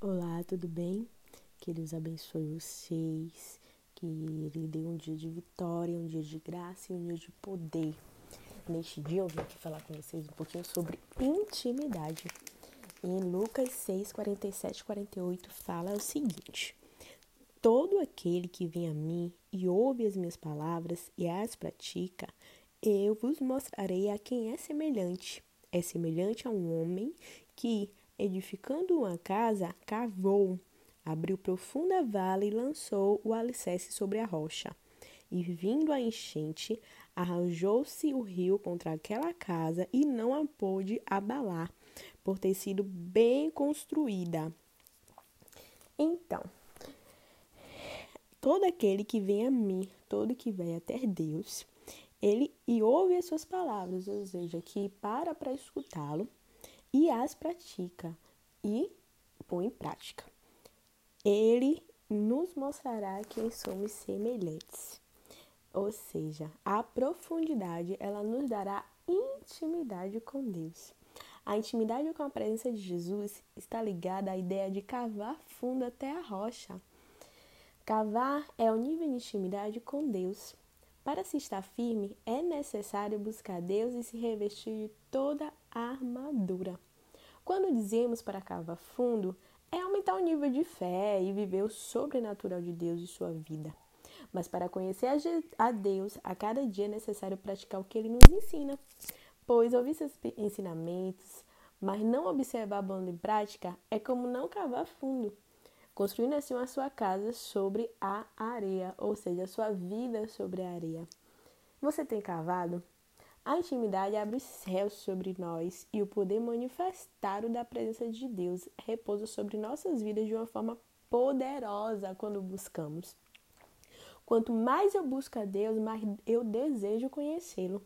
Olá, tudo bem? Que Deus abençoe vocês, que Ele dê um dia de vitória, um dia de graça e um dia de poder. Neste dia eu vim aqui falar com vocês um pouquinho sobre intimidade. Em Lucas 6, 47 48 fala o seguinte: Todo aquele que vem a mim e ouve as minhas palavras e as pratica, eu vos mostrarei a quem é semelhante. É semelhante a um homem que, edificando uma casa, cavou, abriu profunda vala e lançou o alicerce sobre a rocha. E vindo a enchente, arranjou-se o rio contra aquela casa e não a pôde abalar, por ter sido bem construída. Então, todo aquele que vem a mim, todo que vem até Deus, ele e ouve as suas palavras, ou seja, que para para escutá-lo, e as pratica e põe em prática. Ele nos mostrará quem somos semelhantes. Ou seja, a profundidade, ela nos dará intimidade com Deus. A intimidade com a presença de Jesus está ligada à ideia de cavar fundo até a rocha. Cavar é o nível de intimidade com Deus. Para se estar firme, é necessário buscar Deus e se revestir de toda a armadura. Quando dizemos para cavar fundo, é aumentar o nível de fé e viver o sobrenatural de Deus em sua vida. Mas para conhecer a Deus, a cada dia é necessário praticar o que ele nos ensina. Pois ouvir seus ensinamentos, mas não observar a banda em prática, é como não cavar fundo construindo assim a sua casa sobre a areia, ou seja, a sua vida sobre a areia. Você tem cavado? A intimidade abre os céus sobre nós e o poder manifestado da presença de Deus repousa sobre nossas vidas de uma forma poderosa quando buscamos. Quanto mais eu busco a Deus, mais eu desejo conhecê-lo.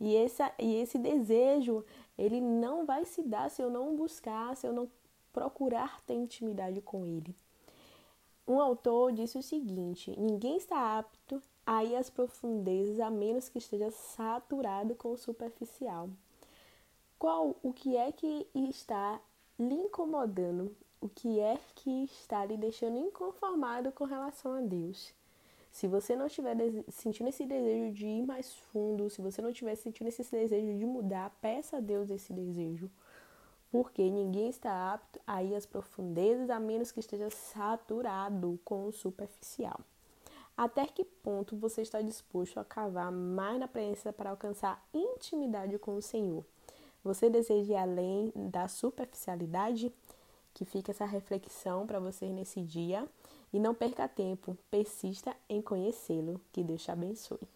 E, e esse desejo, ele não vai se dar se eu não buscar, se eu não procurar ter intimidade com ele. Um autor disse o seguinte: ninguém está apto a ir às profundezas a menos que esteja saturado com o superficial. Qual o que é que está lhe incomodando? O que é que está lhe deixando inconformado com relação a Deus? Se você não estiver sentindo esse desejo de ir mais fundo, se você não estiver sentindo esse desejo de mudar, peça a Deus esse desejo porque ninguém está apto a ir às profundezas a menos que esteja saturado com o superficial. Até que ponto você está disposto a cavar mais na presença para alcançar intimidade com o Senhor? Você deseja ir além da superficialidade? Que fica essa reflexão para você nesse dia. E não perca tempo, persista em conhecê-lo. Que Deus te abençoe.